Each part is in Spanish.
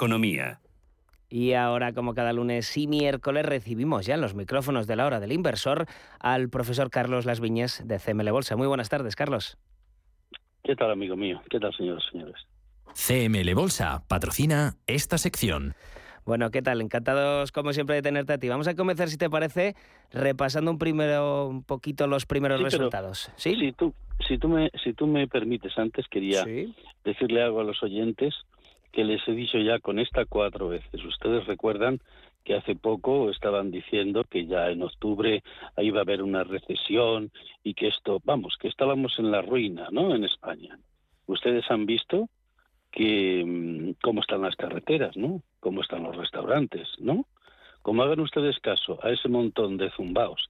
economía. Y ahora, como cada lunes y miércoles, recibimos ya en los micrófonos de la hora del inversor al profesor Carlos Las Viñes de CML Bolsa. Muy buenas tardes, Carlos. ¿Qué tal, amigo mío? ¿Qué tal, señores señores? CML Bolsa patrocina esta sección. Bueno, ¿qué tal? Encantados, como siempre, de tenerte a ti. Vamos a comenzar, si te parece, repasando un primero, un poquito los primeros resultados. ¿Sí? Si tú, si tú me, si tú me permites, antes quería decirle algo a los oyentes que les he dicho ya con esta cuatro veces. Ustedes recuerdan que hace poco estaban diciendo que ya en octubre iba a haber una recesión y que esto, vamos, que estábamos en la ruina, ¿no? En España. Ustedes han visto que mm, cómo están las carreteras, ¿no? Cómo están los restaurantes, ¿no? Como hagan ustedes caso a ese montón de zumbaos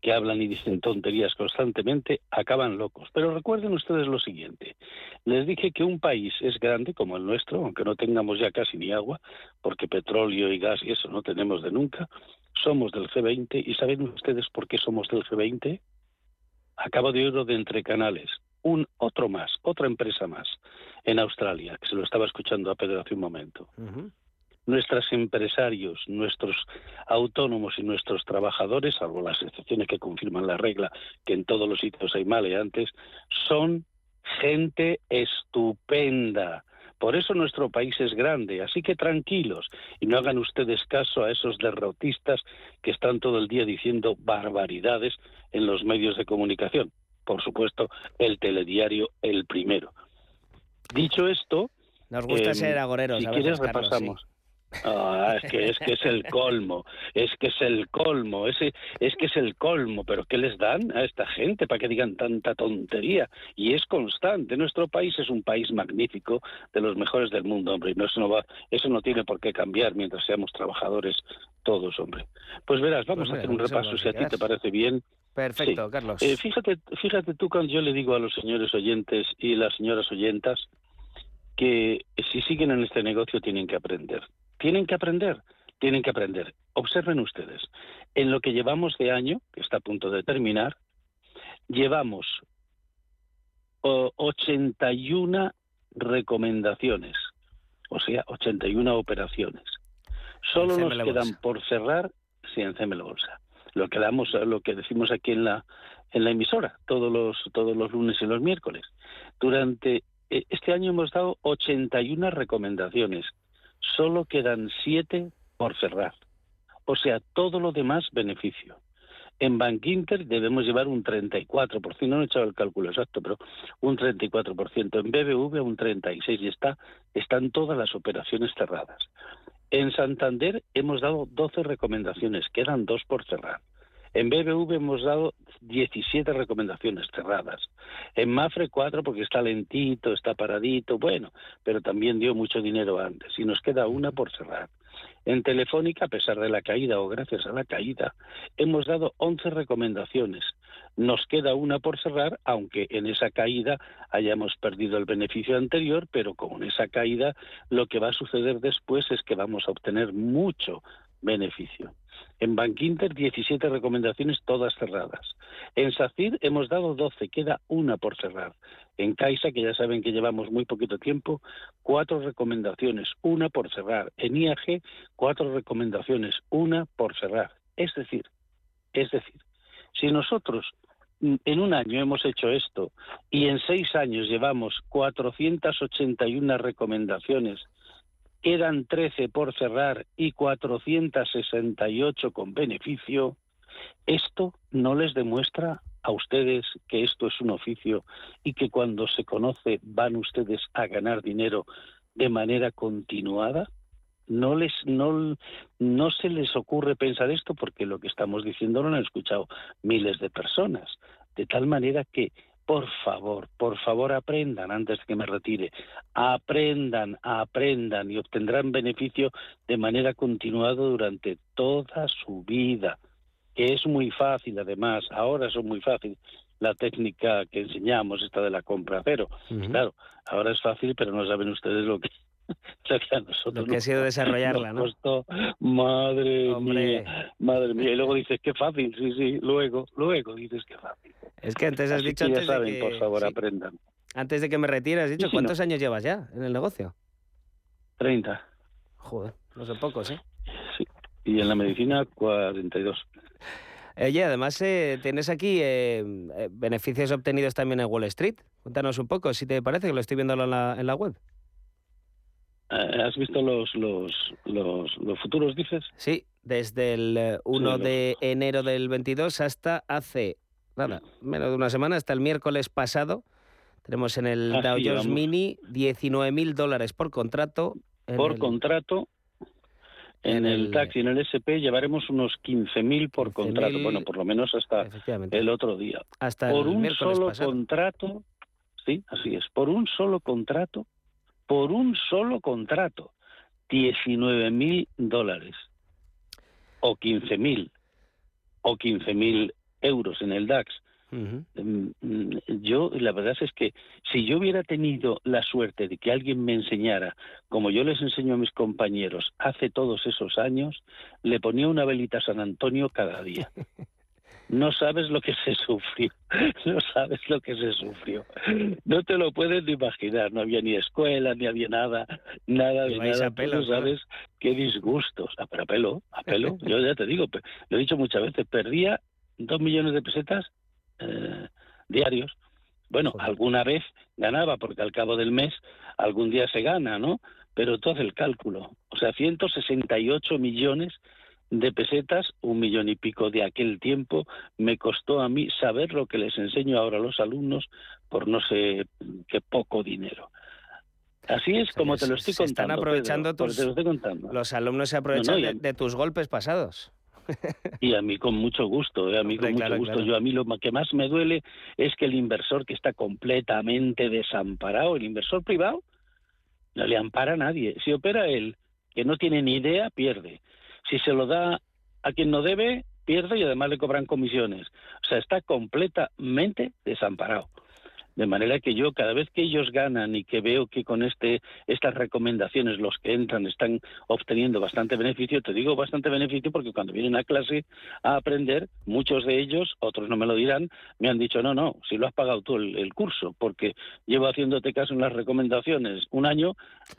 que hablan y dicen tonterías constantemente, acaban locos. Pero recuerden ustedes lo siguiente. Les dije que un país es grande como el nuestro, aunque no tengamos ya casi ni agua, porque petróleo y gas y eso no tenemos de nunca. Somos del G20 y ¿saben ustedes por qué somos del G20? Acabo de oírlo de entre canales. Un otro más, otra empresa más en Australia, que se lo estaba escuchando a Pedro hace un momento nuestros empresarios, nuestros autónomos y nuestros trabajadores, salvo las excepciones que confirman la regla, que en todos los sitios hay maleantes, son gente estupenda. Por eso nuestro país es grande, así que tranquilos y no hagan ustedes caso a esos derrotistas que están todo el día diciendo barbaridades en los medios de comunicación. Por supuesto, el telediario el primero. Dicho esto, nos gusta ser em, agoreros. Si quieres repasamos. Ah, es que es que es el colmo, es que es el colmo, ese es que es el colmo, pero ¿qué les dan a esta gente para que digan tanta tontería? Y es constante. Nuestro país es un país magnífico, de los mejores del mundo, hombre, y no, eso no va, eso no tiene por qué cambiar mientras seamos trabajadores todos, hombre. Pues verás, vamos pues a hacer un repaso si a ti te parece bien. Perfecto, Carlos. Eh, fíjate, fíjate tú cuando yo le digo a los señores oyentes y las señoras oyentas que si siguen en este negocio tienen que aprender. Tienen que aprender, tienen que aprender. Observen ustedes, en lo que llevamos de año, que está a punto de terminar, llevamos 81 recomendaciones, o sea, 81 operaciones. Solo nos quedan por cerrar, sí, en Bolsa. Lo que damos, lo que decimos aquí en la en la emisora todos los todos los lunes y los miércoles. Durante eh, este año hemos dado 81 recomendaciones solo quedan siete por cerrar. O sea, todo lo demás beneficio. En Bank Inter debemos llevar un 34%, no he echado el cálculo exacto, pero un 34%. En BBV un 36% y está, están todas las operaciones cerradas. En Santander hemos dado 12 recomendaciones, quedan dos por cerrar. En BBV hemos dado 17 recomendaciones cerradas. En Mafre 4 porque está lentito, está paradito, bueno, pero también dio mucho dinero antes y nos queda una por cerrar. En Telefónica, a pesar de la caída o gracias a la caída, hemos dado 11 recomendaciones. Nos queda una por cerrar, aunque en esa caída hayamos perdido el beneficio anterior, pero con esa caída lo que va a suceder después es que vamos a obtener mucho beneficio. En Bankinter 17 recomendaciones todas cerradas. En SACIR hemos dado 12, queda una por cerrar. En Caixa, que ya saben que llevamos muy poquito tiempo, cuatro recomendaciones, una por cerrar. En IAG, cuatro recomendaciones, una por cerrar. Es decir, es decir, si nosotros en un año hemos hecho esto y en seis años llevamos 481 recomendaciones quedan 13 por cerrar y 468 con beneficio, esto no les demuestra a ustedes que esto es un oficio y que cuando se conoce van ustedes a ganar dinero de manera continuada? No les no, no se les ocurre pensar esto porque lo que estamos diciendo lo han escuchado miles de personas, de tal manera que por favor, por favor aprendan antes de que me retire. Aprendan, aprendan y obtendrán beneficio de manera continuada durante toda su vida, que es muy fácil además, ahora es muy fácil la técnica que enseñamos, esta de la compra cero. Claro, ahora es fácil, pero no saben ustedes lo que lo que ha sido desarrollarla, ¿no? madre mía, madre mía. Y luego dices, qué fácil, sí, sí, luego, luego dices, qué fácil. Es que antes has dicho... antes saben, de que, por favor, aprendan. Antes de que me retire, has dicho, ¿cuántos años llevas ya en el negocio? 30. Joder, no son pocos, ¿eh? Sí, y en la medicina 42. Oye, además eh, tienes aquí eh, eh, beneficios obtenidos también en Wall Street. Cuéntanos un poco, si te parece, que lo estoy viendo en la, en la web. ¿Has visto los, los, los, futuros, dices? Sí, desde el 1 de enero del 22 hasta hace, nada, menos de una semana, hasta el miércoles pasado. Tenemos en el Dow Jones Mini 19 mil dólares por contrato. Por contrato en el, taxi, en el SP, llevaremos unos 15.000 por contrato. Bueno, por lo menos hasta el otro día. Hasta por un solo contrato, sí, así es, por un solo contrato, por un solo contrato, 19.000 dólares o 15.000 o 15.000 euros en el DAX. Em, mm, yo, la verdad es que si yo hubiera tenido la suerte de que alguien me enseñara, como yo les enseño a mis compañeros hace todos esos años, le ponía una velita a San Antonio cada día. No sabes lo que se sufrió, no sabes lo que se sufrió. No te lo puedes ni imaginar, no había ni escuela, ni había nada, nada de nada. no sabes qué disgustos. A, a pelo, a pelo. Yo ya te digo, lo he dicho muchas veces, perdía dos millones de pesetas eh, diarios. Bueno, alguna vez ganaba, porque al cabo del mes algún día se gana, ¿no? Pero todo el cálculo. O sea, 168 millones de pesetas, un millón y pico de aquel tiempo, me costó a mí saber lo que les enseño ahora a los alumnos por no sé qué poco dinero. Así es como te lo estoy contando. Están aprovechando tus, Los alumnos se aprovechan de, tus golpes pasados. Y a mí con mucho gusto, ¿eh? a mí con mucho gusto. Yo a mí lo que más me duele es que el inversor que está completamente desamparado, el inversor privado, no le ampara a nadie. Si opera él, que no tiene ni idea, pierde. Si se lo da a quien no debe, pierde y además le cobran comisiones. O sea, está completamente desamparado. De manera que yo cada vez que ellos ganan y que veo que con este estas recomendaciones los que entran están obteniendo bastante beneficio, te digo bastante beneficio porque cuando vienen a clase a aprender, muchos de ellos, otros no me lo dirán, me han dicho, no, no, si lo has pagado tú el, curso, porque llevo haciéndote caso en las recomendaciones un año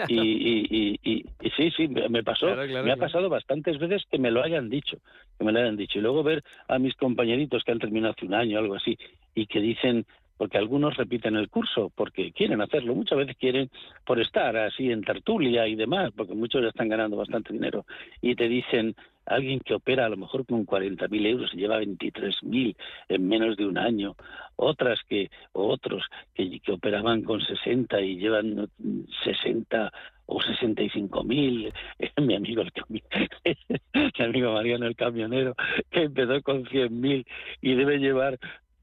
y, y, sí, sí, me pasó, me ha pasado bastantes veces que me lo hayan dicho, que me lo hayan dicho. Y luego ver a mis compañeritos que han terminado hace un año, algo así, y que dicen, porque algunos repiten el curso porque quieren hacerlo, muchas veces quieren por estar así en tertulia y demás, porque muchos ya están ganando bastante dinero. Y te dicen alguien que opera a lo mejor con 40.000 euros y lleva 23.000 en menos de un año, otras que otros que, que operaban con 60 y llevan 60 o 65.000, mi amigo el mi amigo Mariano el camionero que empezó con 100.000 y debe llevar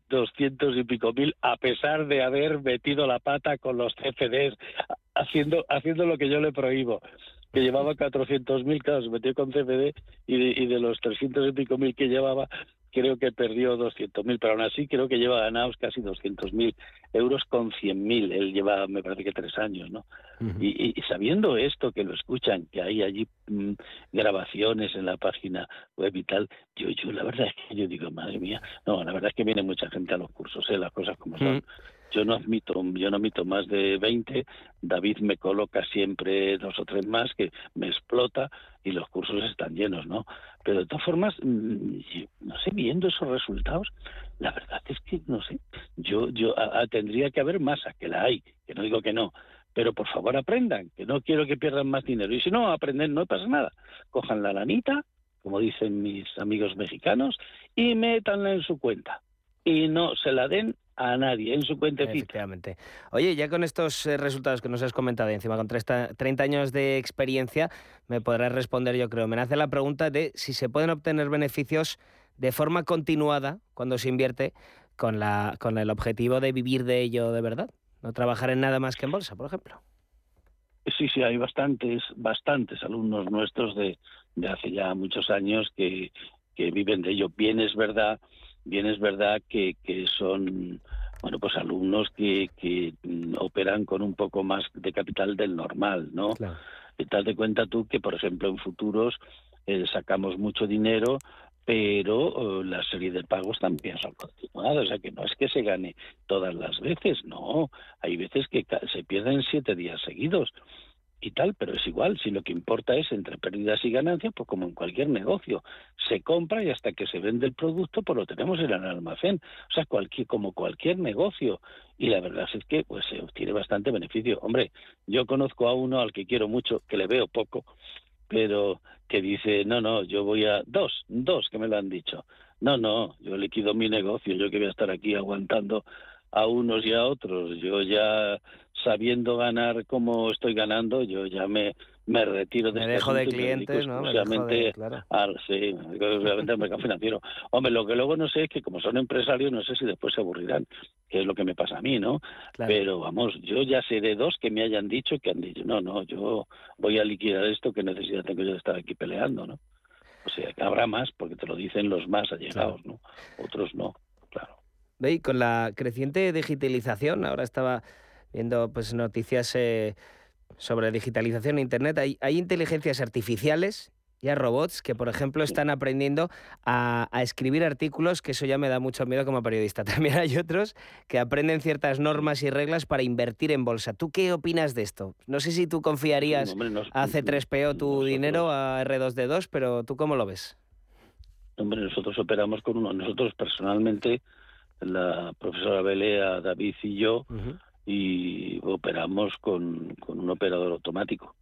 doscientos y pico mil, a pesar de haber metido la pata con los CFDs, haciendo, haciendo lo que yo le prohíbo. Que llevaba cuatrocientos mil, claro, se metió con CFD y de, y de los trescientos y pico mil que llevaba, creo que perdió 200.000, pero aún así creo que lleva ganados casi 200.000 euros con 100.000. Él lleva, me parece que tres años, ¿no? y, sabiendo esto, que lo escuchan, que hay allí mm, grabaciones en la página web y tal, yo, yo la verdad es que yo digo, madre mía, no, la verdad es que viene mucha gente a los cursos, ¿eh? las cosas como son. Yo no admito, yo no admito más de 20. David me coloca siempre dos o tres más que me explota y los cursos están llenos, ¿no? Pero de todas formas, mm, no sé, viendo esos resultados, la verdad es que no sé. Yo, yo tendría que haber masa, que la hay, que no digo que no, pero por favor aprendan, que no quiero que pierdan más dinero. Y si no, aprenden, no pasa nada. Cojan la lanita, como dicen mis amigos mexicanos, y métanla en su cuenta. Y no se la den a nadie en su cuentecita. Efectivamente. Oye, ya con estos eh, resultados que nos has comentado, encima con 30, años de experiencia, me podrás responder, yo creo. Me nace la pregunta de si se pueden obtener beneficios de forma continuada cuando se invierte con, la, con el objetivo de vivir de ello de verdad. No trabajar en nada más que en bolsa, por ejemplo. Sí, sí, hay bastantes, bastantes alumnos nuestros de, de hace ya muchos años que, que viven de ello. Bien es verdad bien es verdad que, que son bueno pues alumnos que, que operan con un poco más de capital del normal no claro. tal de cuenta tú que por ejemplo en futuros eh, sacamos mucho dinero pero eh, la serie de pagos también son continuadas, o sea que no es que se gane todas las veces, no, hay veces que se pierden siete días seguidos, y tal, pero es igual, si lo que importa es entre pérdidas y ganancias, pues como en cualquier negocio, se compra y hasta que se vende el producto, pues lo tenemos en el almacén, o sea, cualquier, como cualquier negocio, y la verdad es que pues se obtiene bastante beneficio. Hombre, yo conozco a uno al que quiero mucho, que le veo poco, pero que dice, no, no, yo voy a, dos, dos que me lo han dicho, no, no, yo liquido mi negocio, yo que voy a estar aquí aguantando a unos y a otros. Yo ya sabiendo ganar como estoy ganando, yo ya me, me retiro de Me este dejo de clientes, ¿no? Me claro. al, sí, obviamente al mercado financiero. Hombre, lo que luego no sé es que como son empresarios, no sé si después se aburrirán, que es lo que me pasa a mí, ¿no? Pero vamos, yo ya sé de dos que me hayan dicho que han dicho, no, no, yo voy a liquidar esto, que necesidad tengo yo de estar aquí peleando, ¿no? O sea, que habrá más, porque te lo dicen los más allegados, ¿no? Otros no, claro. ¿Veis? Con la creciente digitalización, ahora estaba viendo pues noticias eh, sobre digitalización en Internet, hay, hay inteligencias artificiales ya robots que, por ejemplo, están aprendiendo a, escribir artículos, que eso ya me da mucho miedo como periodista. También hay otros que aprenden ciertas normas y reglas para invertir en bolsa. ¿Tú qué opinas de esto? No sé si tú confiarías a C3PO tu dinero, a R2D2, pero ¿tú cómo lo ves? Hombre, nosotros operamos con uno. Nosotros personalmente la profesora Belea, David y yo, y operamos con, un operador automático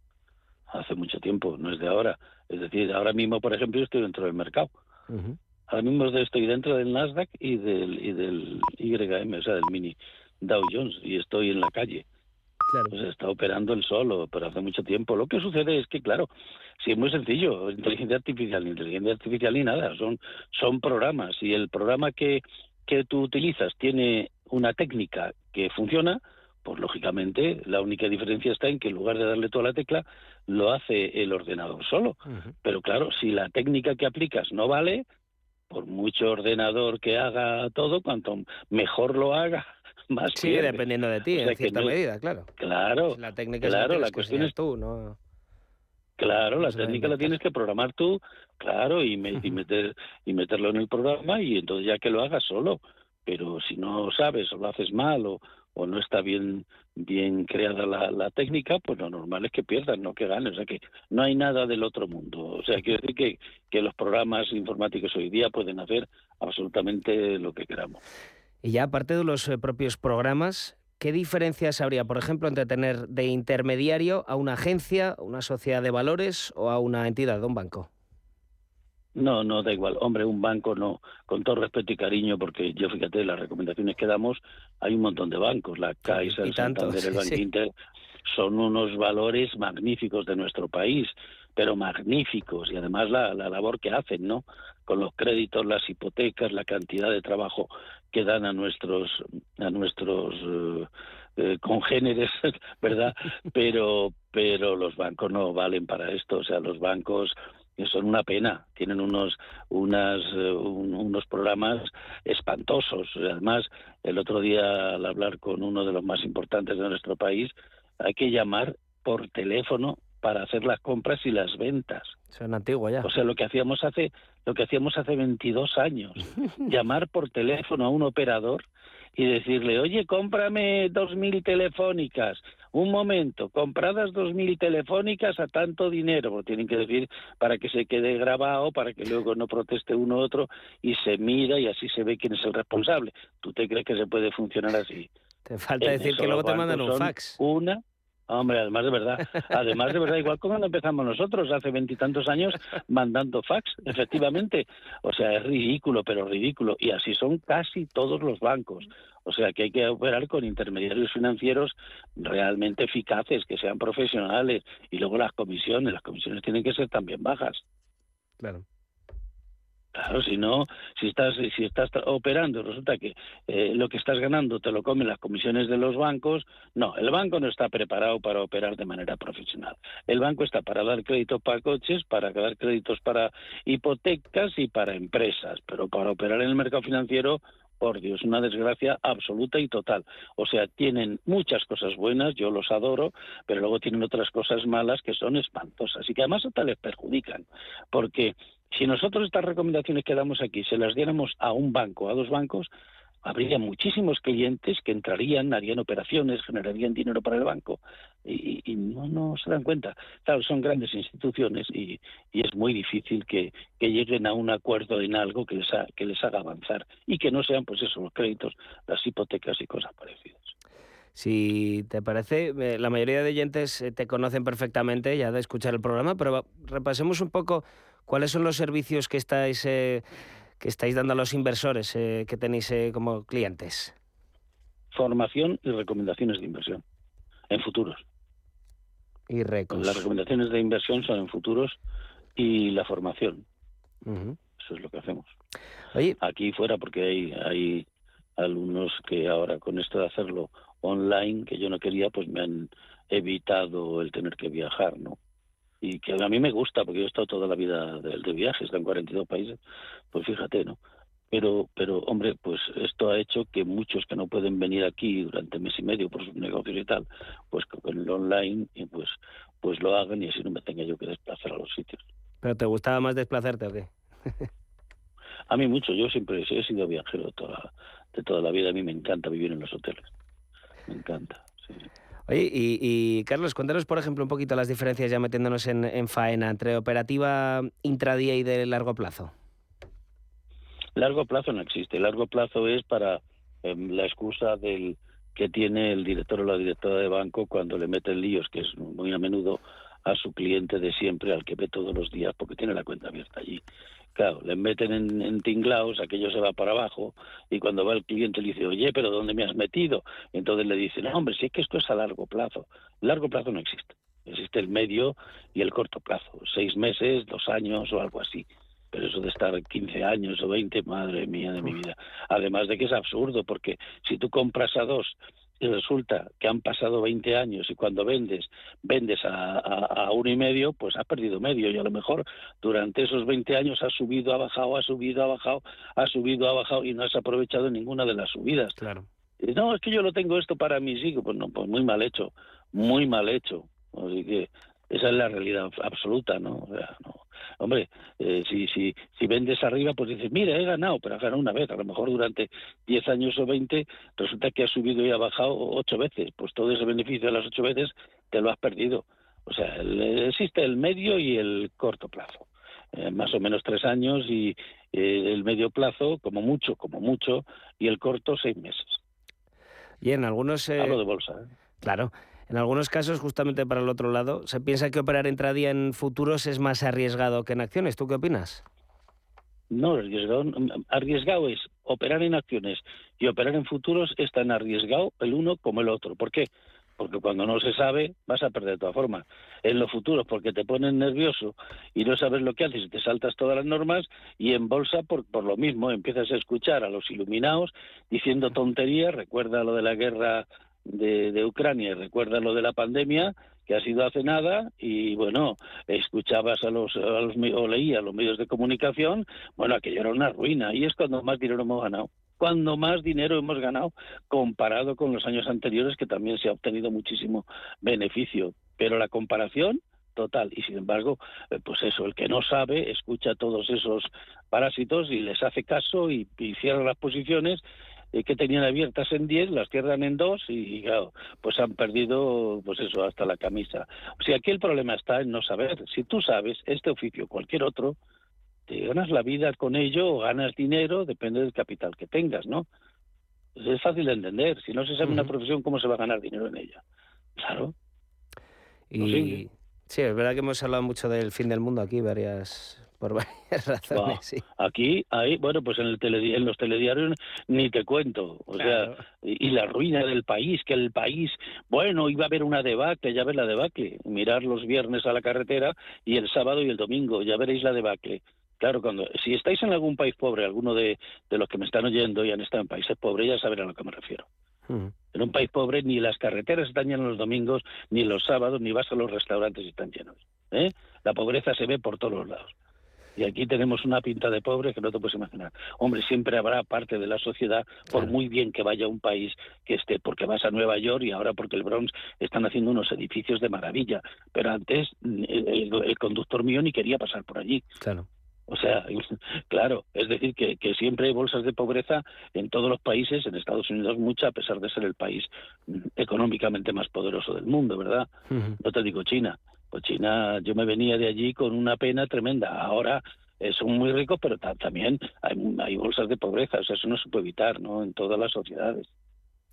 hace mucho tiempo, no es de ahora. Es decir, ahora mismo, por ejemplo, estoy dentro del mercado. Ahora mismo estoy dentro del Nasdaq y del, y del YM, o sea, del mini Dow Jones, y estoy en la calle. Claro. Pues está operando el solo, pero hace mucho tiempo. Lo que sucede es que, claro, sí es muy sencillo, inteligencia artificial, inteligencia artificial ni nada, son, son programas. Y el programa que, que tú utilizas tiene una técnica que funciona, pues lógicamente la única diferencia está en que en lugar de darle toda la tecla, lo hace el ordenador solo. Pero claro, si la técnica que aplicas no vale, por mucho ordenador que haga todo, cuanto mejor lo haga, más Sí, dependiendo de ti, en cierta medida, claro. Claro, la técnica claro, la, cuestión es tú, ¿no? Claro, la técnica la tienes que programar tú, claro, y, y, meter, y meterlo en el programa y entonces ya que lo hagas solo. Pero si no sabes o lo haces mal o, o no está bien bien creada la, la, técnica, pues lo normal es que pierdas, no que ganes. O sea que no hay nada del otro mundo. O sea, quiero decir que, que los programas informáticos hoy día pueden hacer absolutamente lo que queramos. Y ya aparte de los eh, propios programas, ¿Qué diferencias habría, por ejemplo, entre tener de intermediario a una agencia, una sociedad de valores o a una entidad, de un banco? No, no, da igual. Hombre, un banco no, con todo respeto y cariño, porque yo fíjate, las recomendaciones que damos, hay un montón de bancos, la Caixa, el Santander, el Banco Inter, son unos valores magníficos de nuestro país, pero magníficos, y además la, la labor que hacen, ¿no? Con los créditos, las hipotecas, la cantidad de trabajo que dan a nuestros a nuestros eh, eh, congéneres, ¿verdad? Pero pero los bancos no valen para esto, o sea, los bancos son una pena, tienen unos unas eh, unos programas espantosos. Además, el otro día al hablar con uno de los más importantes de nuestro país, hay que llamar por teléfono para hacer las compras y las ventas. Son antiguos ya. O sea, lo que hacíamos hace lo que hacíamos hace 22 años, llamar por teléfono a un operador y decirle, "Oye, cómprame 2000 telefónicas." Un momento, compradas 2000 telefónicas a tanto dinero, lo tienen que decir para que se quede grabado, para que luego no proteste uno u otro y se mira y así se ve quién es el responsable. ¿Tú te crees que se puede funcionar así? Te falta decir que luego te mandan un fax. Una Hombre, además de verdad, además de verdad, igual cuando empezamos nosotros hace veintitantos años mandando fax, efectivamente. O sea, es ridículo, pero ridículo. Y así son casi todos los bancos. O sea, que hay que operar con intermediarios financieros realmente eficaces, que sean profesionales. Y luego las comisiones, las comisiones tienen que ser también bajas. Claro. Claro, si no, si estás, si estás operando, resulta que eh, lo que estás ganando te lo comen las comisiones de los bancos. No, el banco no está preparado para operar de manera profesional. El banco está para dar créditos para coches, para dar créditos para hipotecas y para empresas, pero para operar en el mercado financiero por Dios, una desgracia absoluta y total. O sea, tienen muchas cosas buenas, yo los adoro, pero luego tienen otras cosas malas que son espantosas y que además hasta les perjudican, porque si nosotros estas recomendaciones que damos aquí se las diéramos a un banco, a dos bancos, habría muchísimos clientes que entrarían, harían operaciones, generarían dinero para el banco y, no, no se dan cuenta. Claro, son grandes instituciones y, es muy difícil que, lleguen a un acuerdo en algo que les, que les haga avanzar y que no sean, pues eso, los créditos, las hipotecas y cosas parecidas. Si te parece, eh, la mayoría de oyentes eh, te conocen perfectamente ya de escuchar el programa, pero repasemos un poco cuáles son los servicios que estáis, eh, que estáis dando a los inversores que tenéis como clientes. Formación y recomendaciones de inversión en futuros. Y Las recomendaciones de inversión son en futuros y la formación. Eso es lo que hacemos. Aquí fuera, porque hay, hay alumnos que ahora con esto de hacerlo online que yo no quería, pues me han evitado el tener que viajar, ¿no? Y que a mí me gusta, porque yo he estado toda la vida de, de viaje, he estado en 42 países, pues fíjate, ¿no? Pero, pero, hombre, pues esto ha hecho que muchos que no pueden venir aquí durante mes y medio por sus negocios y tal, pues con el online, pues, pues lo hagan y así no me tenga yo que desplazar a los sitios. ¿Pero te gustaba más desplazarte o qué? a mí mucho, yo siempre he sido viajero toda, de toda la vida, a mí me encanta vivir en los hoteles me encanta. Oye, y, Carlos, cuéntanos, por ejemplo, un poquito las diferencias, ya metiéndonos en, faena, entre operativa intradía y de largo plazo. Largo plazo no existe. Largo plazo es para em, la excusa del que tiene el director o la directora de banco cuando le meten líos, que es muy a menudo a su cliente de siempre, al que ve todos los días, porque tiene la cuenta abierta allí. Claro, le meten en, en, tinglaos, aquello se va para abajo, y cuando va el cliente le dice, oye, pero ¿dónde me has metido? Entonces le dicen, no, hombre, sí es que esto es a largo plazo. Largo plazo no existe. Existe el medio y el corto plazo, seis meses, dos años o algo así. Pero eso de estar 15 años o 20, madre mía de mi vida. Además de que es absurdo, porque si tú compras a dos y resulta que han pasado 20 años y cuando vendes, vendes a, a, uno y medio, pues has perdido medio y a lo mejor durante esos 20 años ha subido, ha bajado, ha subido, ha bajado, ha subido, ha bajado y no has aprovechado ninguna de las subidas. Claro. No, es que yo lo tengo esto para mis hijos. Pues no, pues muy mal hecho, muy mal hecho. Así que esa es la realidad absoluta, ¿no? O sea, no. Hombre, eh, si, si, si vendes arriba, pues dices, mira, he ganado, pero has ganado una vez. A lo mejor durante 10 años o 20 resulta que has subido y ha bajado ocho veces. Pues todo ese beneficio de las ocho veces te lo has perdido. O sea, existe el medio y el corto plazo. Eh, más o menos tres años y eh, el medio plazo, como mucho, como mucho, y el corto seis meses. Y en algunos... Hablo de bolsa. Claro. En algunos casos, justamente para el otro lado, se piensa que operar intradía en futuros es más arriesgado que en acciones. ¿Tú qué opinas? No, arriesgado, arriesgado es operar en acciones y operar en futuros es tan arriesgado el uno como el otro. ¿Por qué? Porque cuando no se sabe vas a perder de todas formas. En los futuros porque te ponen nervioso y no sabes lo que haces y te saltas todas las normas y en bolsa por, por lo mismo empiezas a escuchar a los iluminados diciendo tonterías. Recuerda lo de la guerra de, de Ucrania, recuerda lo de la pandemia, que ha sido hace nada, y bueno, escuchabas a los, a los o leías los medios de comunicación, bueno, aquello era una ruina, y es cuando más dinero hemos ganado cuando más dinero hemos ganado comparado con los años anteriores que también se ha obtenido muchísimo beneficio. Pero la comparación total y sin embargo, eh, pues eso, el que no sabe escucha todos esos parásitos y les hace caso y, y cierra las posiciones eh, que tenían abiertas en 10, las cierran en 2 y, claro, pues han perdido, pues eso, hasta la camisa. O sea, aquí el problema está en no saber. Si tú sabes este oficio o cualquier otro, te ganas la vida con ello o ganas dinero, depende del capital que tengas, ¿no? Pues es fácil de entender. Si no se sabe una profesión, ¿cómo se va a ganar dinero en ella? Claro. Y sí, es verdad que hemos hablado mucho del fin del mundo aquí, varias por varias razones, sí. Aquí, ahí, bueno, pues en, el en los telediarios ni te cuento, o sea, y, la ruina del país, que el país, bueno, iba a haber una debacle, ya ves la debacle, mirar los viernes a la carretera y el sábado y el domingo, ya veréis la debacle. Claro, cuando si estáis en algún país pobre, alguno de, de los que me están oyendo y han estado en países pobres, ya saben a lo que me refiero. En un país pobre ni las carreteras están llenas los domingos, ni los sábados, ni vas a los restaurantes y están llenos. ¿eh? La pobreza se ve por todos los lados. Y aquí tenemos una pinta de pobre que no te puedes imaginar. Hombre, siempre habrá parte de la sociedad, por muy bien que vaya a un país que esté, porque vas a Nueva York y ahora porque el Bronx están haciendo unos edificios de maravilla. Pero antes el, conductor mío ni quería pasar por allí. Claro. O sea, claro, es decir, que, siempre hay bolsas de pobreza en todos los países, en Estados Unidos mucha, a pesar de ser el país mm, económicamente más poderoso del mundo, ¿verdad? No te digo China. Pues China, yo me venía de allí con una pena tremenda. Ahora eh, son muy ricos, pero también hay, hay bolsas de pobreza. O sea, eso no se puede evitar, ¿no? En todas las sociedades.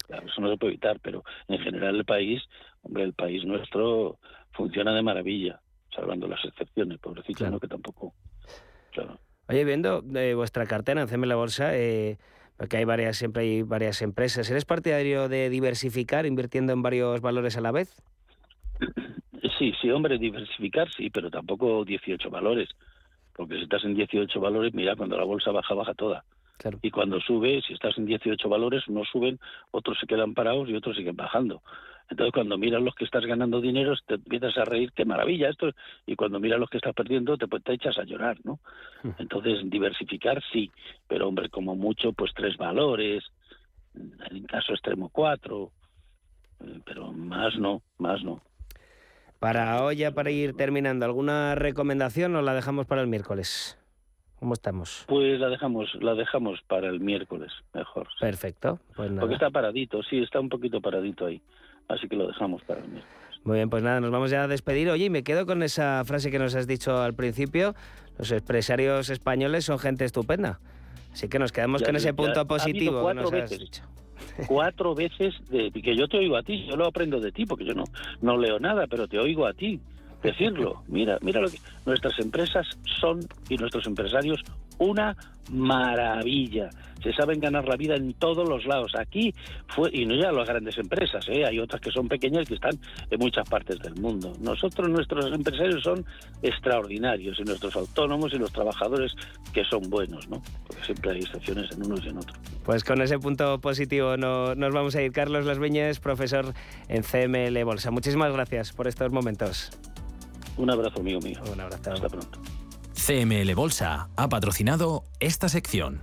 Claro, eso no se puede evitar, pero en general el país, hombre, el país nuestro funciona de maravilla, salvando las excepciones, pobrecito, ¿no? Que tampoco Oye, viendo eh, vuestra cartera en CM La Bolsa, eh, porque hay varias, siempre hay varias empresas, ¿eres partidario de diversificar invirtiendo en varios valores a la vez? Sí, sí, hombre, diversificar sí, pero tampoco 18 valores. Porque si estás en 18 valores, mira, cuando la bolsa baja, baja toda. Y cuando sube, si estás en 18 valores, no suben, otros se quedan parados y otros siguen bajando. Entonces, cuando miras los que estás ganando dinero, te empiezas a reír, qué maravilla esto. Y cuando miras los que estás perdiendo, te, pues, te echas a llorar, ¿no? Hmm. Entonces, diversificar sí, pero hombre, como mucho, pues tres valores, en caso extremo cuatro, eh, pero más no, más no. Para hoy, ya para ir terminando, ¿alguna recomendación o la dejamos para el miércoles? ¿Cómo estamos? Pues la dejamos, la dejamos para el miércoles, mejor. Perfecto. Pues Porque está paradito, sí, está un poquito paradito ahí. Así que lo dejamos para el miércoles. Muy bien, pues nada, nos vamos ya a despedir. Oye, y me quedo con esa frase que nos has dicho al principio. Los empresarios españoles son gente estupenda. Así que nos quedamos con ese punto positivo que nos has dicho. Cuatro veces de, que yo te oigo a ti, yo lo aprendo de ti, porque yo no, no leo nada, pero te oigo a ti decirlo. Mira, mira lo que nuestras empresas son y nuestros empresarios una maravilla. Se saben ganar la vida en todos los lados. Aquí fue y no ya las grandes empresas, ¿eh? hay otras que son pequeñas que están en muchas partes del mundo. Nosotros nuestros empresarios son extraordinarios y nuestros autónomos y los trabajadores que son buenos, ¿no? Porque siempre hay excepciones en unos y en otros. Pues con ese punto positivo no, nos vamos a ir. Carlos Las Viñes, profesor en CML Bolsa. Muchísimas gracias por estos momentos. Un abrazo, amigo mío. Un abrazo. Hasta pronto. CML Bolsa ha patrocinado esta sección.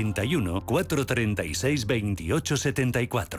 91 436 2874.